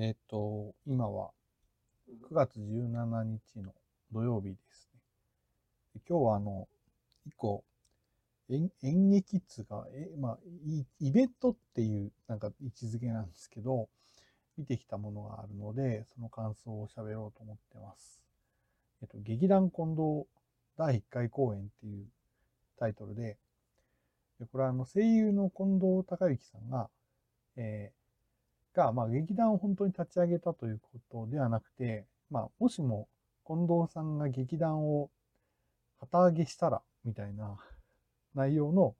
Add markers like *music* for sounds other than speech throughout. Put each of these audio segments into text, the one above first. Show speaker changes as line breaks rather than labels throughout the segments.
えっ、と、今は9月17日の土曜日ですね。で今日はあの、一個、演演劇っつうか、えまあ、イイベントっていうなんか位置づけなんですけど、見てきたものがあるので、その感想を喋ろうと思ってます。えっと、劇団近藤第1回公演っていうタイトルで、でこれはあの声優の近藤孝之さんが、えーが、まあ、劇団を本当に立ち上げたということではなくて、まあ、もしも近藤さんが劇団を旗揚げしたら、みたいな内容の、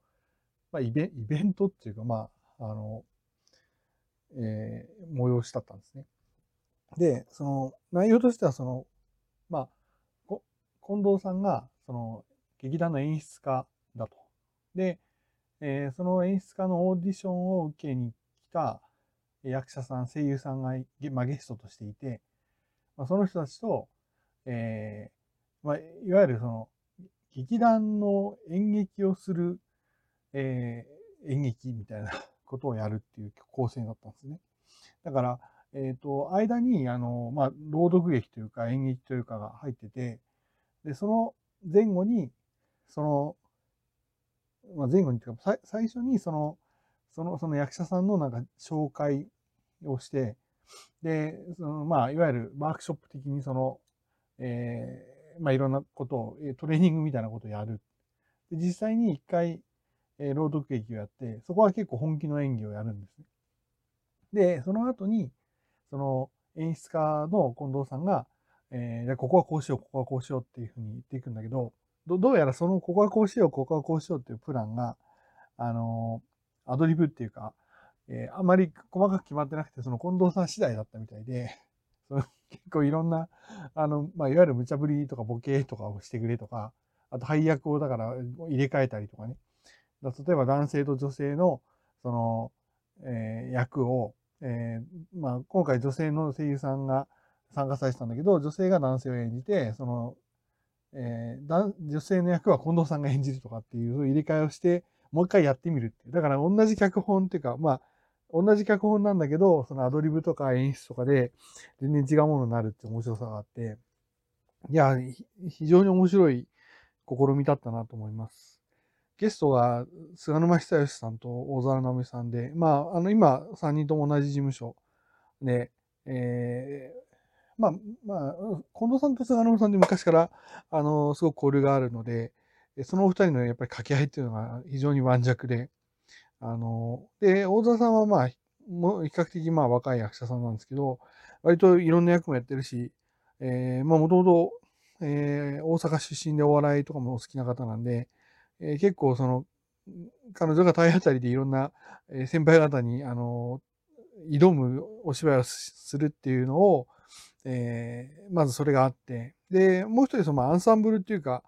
まあ、イベイベントっていうか、まあ、あの、えー催しだったんですね。で、その内容としては、その、まあ、近藤さんが、その、劇団の演出家だと。で、えーその演出家のオーディションを受けに来た役者さん、声優さんが、ゲまあ、ゲストとしていて、まあ、その人たちと、えーまあ、いわゆるその、劇団の演劇をする、えー演劇みたいな *laughs* ことをやるっていう構成だったんですね。だから、えっ、と、間に、あの、まあ、朗読劇というか演劇というかが入ってて、で、その前後に、その、まあ、前後にというか、最初にその、その、その役者さんのなんか紹介をして、で、その、まあ、いわゆるワークショップ的にその、えーまあ、いろんなことを、トレーニングみたいなことをやる。で実際に一回、えー朗読劇をやって、そこは結構本気の演技をやるんですね。で、その後に、その演出家の近藤さんが、えーここはこうしよう、ここはこうしようっていうふうに言っていくんだけど、どどうやらその、ここはこうしよう、ここはこうしようっていうプランが、あのアドリブっていうか、えーあまり細かく決まってなくて、その近藤さん次第だったみたいで、*laughs* その結構いろんな、あの、まあ、いわゆる無茶ぶりとかボケとかをしてくれとか、あと配役をだから入れ替えたりとかね。だ例えば男性と女性の、その、えー役を、えーまあ、今回女性の声優さんが参加されてたんだけど、女性が男性を演じて、その、えー男女性の役は近藤さんが演じるとかっていう入れ替えをして、もう一回やってみるっていう。だから同じ脚本っていうか、まあ、同じ脚本なんだけど、そのアドリブとか演出とかで全然違うものになるって面白さがあって、いや、非常に面白い試みだったなと思います。ゲストが菅沼久義さんと大沢直美さんで、まあ、あの、今、3人とも同じ事務所で、えーまあ、まあ、近藤さんと菅沼さんで昔から、あの、すごく交流があるので、そのお二人のやっぱり掛け合いっていうのが非常に盤石で、あの、で、大沢さんはまあ、もう比較的まあ若い役者さんなんですけど、割といろんな役もやってるし、えーまあもともと、えー大阪出身でお笑いとかもお好きな方なんで、えー結構その、彼女が体当たりでいろんなえ先輩方に、あの、挑むお芝居をすするっていうのを、えーまずそれがあって、で、もう一人そのアンサンブルっていうか、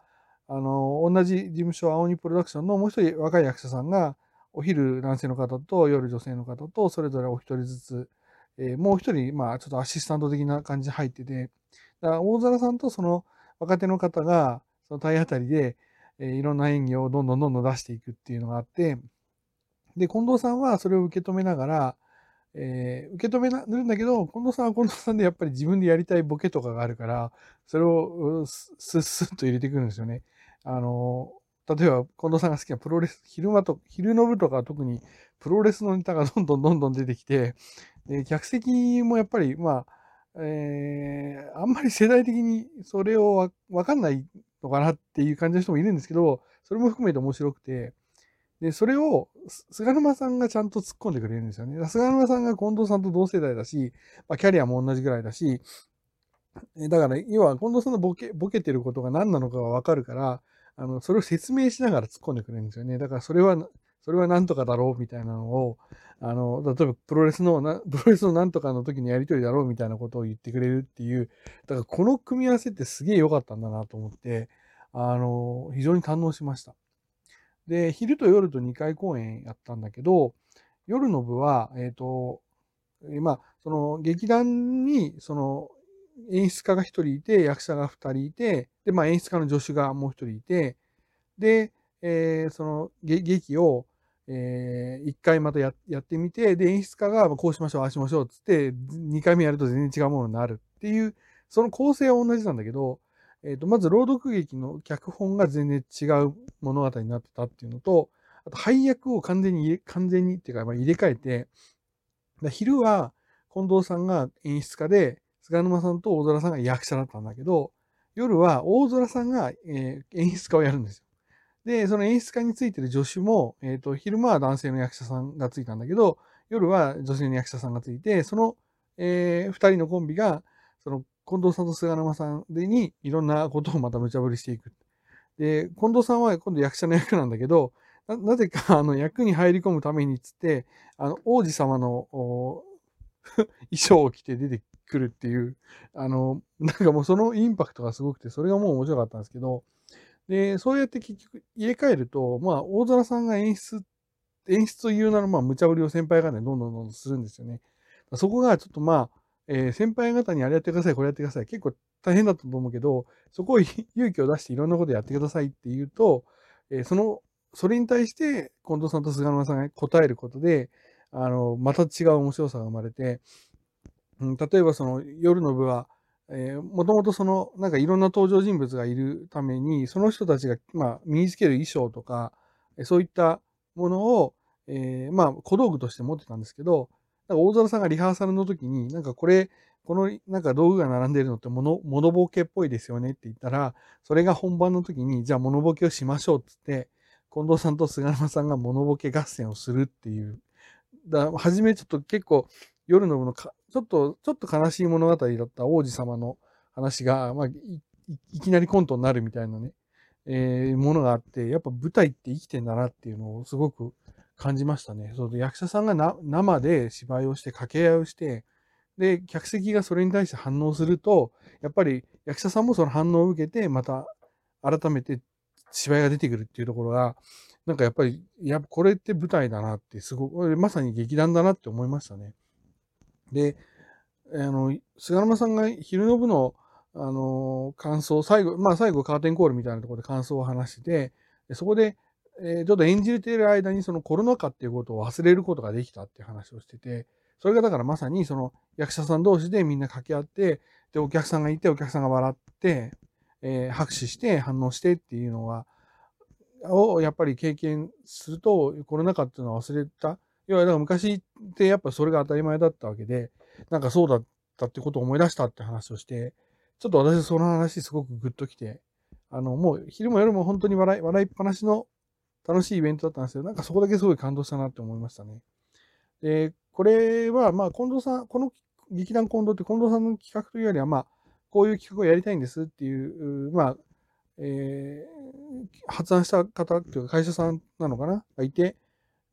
あの、同じ事務所、青鬼プロダクションのもう一人若い役者さんが、お昼男性の方と夜女性の方と、それぞれお一人ずつ、えーもう一人、まあ、ちょっとアシスタント的な感じで入ってて、だから大皿さんとその若手の方が、その体当たりで、えーいろんな演技をどんどんどんどん出していくっていうのがあって、で、近藤さんはそれを受け止めながら、えー受け止めなるんだけど、近藤さんは近藤さんでやっぱり自分でやりたいボケとかがあるから、それをススッスッと入れてくるんですよね。あの、例えば近藤さんが好きなプロレス、昼間と、昼の部とか特にプロレスのネタがどんどんどんどん出てきて、で客席もやっぱり、まあ、えーあんまり世代的にそれをわわかんないのかなっていう感じの人もいるんですけど、それも含めて面白くて、で、それを、菅沼さんがちゃんと突っ込んでくれるんですよね。菅沼さんが近藤さんと同世代だし、まあ、キャリアも同じぐらいだし、だから、要は近藤さんのボケ、ボケてることが何なのかがわかるから、あの、それを説明しながら突っ込んでくれるんですよね。だから、それは、それは何とかだろうみたいなのを、あの、例えばプロレスの、*laughs* プロレスの何とかの時のやりとりだろうみたいなことを言ってくれるっていう、だからこの組み合わせってすげえ良かったんだなと思って、あの、非常に堪能しました。で、昼と夜と2回公演やったんだけど、夜の部は、えっ、と、まあ、その劇団に、その演出家が1人いて、役者が2人いて、で、まあ演出家の助手がもう1人いて、で、えーその劇を、えー、1回またややってみて、で、演出家がこうしましょう、ああしましょうっつって、2回目やると全然違うものになるっていう、その構成は同じなんだけど、えっ、ー、と、まず朗読劇の脚本が全然違う物語になってたっていうのと、あと配役を完全に、完全にっていうか、まあ、入れ替えて、昼は近藤さんが演出家で、菅沼さんと大空さんが役者だったんだけど、夜は大空さんが、えー、演出家をやるんですよ。で、その演出家についてる助手も、えっ、ー、と、昼間は男性の役者さんがついたんだけど、夜は女性の役者さんがついて、その、えー、二人のコンビが、その、近藤さんと菅沼さんでに、いろんなことをまた無茶ぶりしていく。で、近藤さんは今度役者の役なんだけど、ななぜか、あの、役に入り込むためにつって、あの、王子様の *laughs* 衣装を着て出てくるっていう、あの、*laughs* なんかもうそのインパクトがすごくて、それがもう面白かったんですけど、で、そうやって結局入れ替えると、まあ、大空さんが演出、演出というなら、まあ、無茶ぶりを先輩方にどんどんどんどんするんですよね。そこがちょっとまあ、えー、先輩方にあれやってください、これやってください。結構大変だったと思うけど、そこを *laughs* 勇気を出していろんなことやってくださいって言うと、えー、そのそれに対して、近藤さんと菅沼さんが答えることで、あの、また違う面白さが生まれて、うん、例えばその夜の部は、えー、もともとその、なんかいろんな登場人物がいるために、その人たちが、まあ、身につける衣装とか、そういったものを、えー、まあ、小道具として持ってたんですけど、なんか大空さんがリハーサルの時に、なんかこれ、このなんか道具が並んでるのってモノモノボケっぽいですよねって言ったら、それが本番の時に、じゃあモノボケをしましょうって言って、近藤さんと菅沼さんがモノボケ合戦をするっていう。だ初めちょっと結構夜の部のか、ちょっと、ちょっと悲しい物語だった王子様の話が、まあ、いきなりコントになるみたいなね、えー、ものがあって、やっぱ舞台って生きてんだなっていうのをすごく感じましたね。そう役者さんが生で芝居をして掛け合いをして、で、客席がそれに対して反応すると、やっぱり役者さんもその反応を受けて、また改めて芝居が出てくるっていうところが、なんかやっぱり、やっぱこれって舞台だなって、すごく、まさに劇団だなって思いましたね。で、あの、菅沼さんが昼の部の、あの、感想、最後、まあ最後カーテンコールみたいなところで感想を話して、そこで、えー、ちょっと演じれている間にそのコロナ禍っていうことを忘れることができたっていう話をしてて、それがだからまさにその役者さん同士でみんな掛け合って、で、お客さんがいて、お客さんが笑って、えー、拍手して反応してっていうのは、をやっぱり経験すると、コロナ禍っていうのは忘れた。要は、だから昔ってやっぱそれが当たり前だったわけで、なんかそうだったってことを思い出したって話をして、ちょっと私その話すごくグッときて、あの、もう昼も夜も本当に笑い、笑いっぱなしの楽しいイベントだったんですけど、なんかそこだけすごい感動したなって思いましたね。で、これは、まあ、近藤さん、この劇団近藤って近藤さんの企画というよりは、まあ、こういう企画をやりたいんですっていう、まあ、えー、発案した方っていうか会社さんなのかながいて、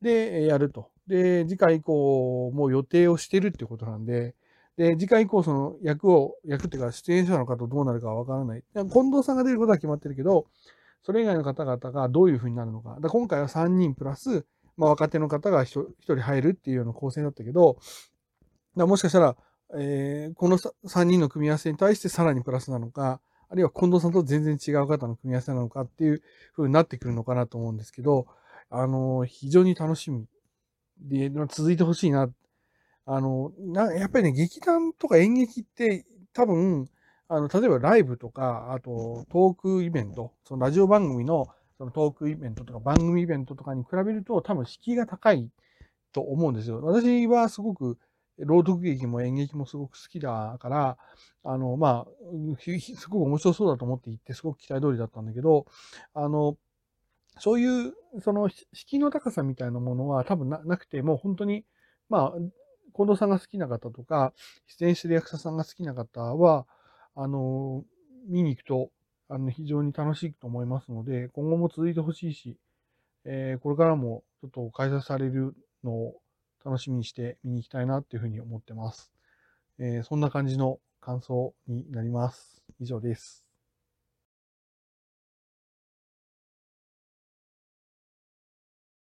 で、やると。で、次回以降もう予定をしてるってことなんで、で、次回以降その役を、役っていうか出演者の方どうなるかわからない。近藤さんが出ることは決まってるけど、それ以外の方々がどういうふうになるのか。だ今回は3人プラス、まあ、若手の方が 1, 1人入るっていうような構成だったけど、だもしかしたら、えー、この3人の組み合わせに対してさらにプラスなのか、あるいは近藤さんと全然違う方の組み合わせなのかっていう風になってくるのかなと思うんですけど、あの、非常に楽しみで、続いてほしいな。あの、なやっぱりね、劇団とか演劇って多分、あの、例えばライブとか、あとトークイベント、そのラジオ番組のそのトークイベントとか番組イベントとかに比べると多分敷居が高いと思うんですよ。私はすごく朗読劇も演劇もすごく好きだから、あの、まあ、すごく面白そうだと思って行って、すごく期待通りだったんだけど、あの、そういう、その、敷居の高さみたいなものは多分なくて、もう本当に、まあ、近藤さんが好きな方とか、出演してる役者さんが好きな方は、あの、見に行くと、あの、非常に楽しいと思いますので、今後も続いてほしいし、えー、これからもちょっと開催されるのを楽しみにして見に行きたいなっていうふうに思ってます。えー、そんな感じの感想になります。以上です。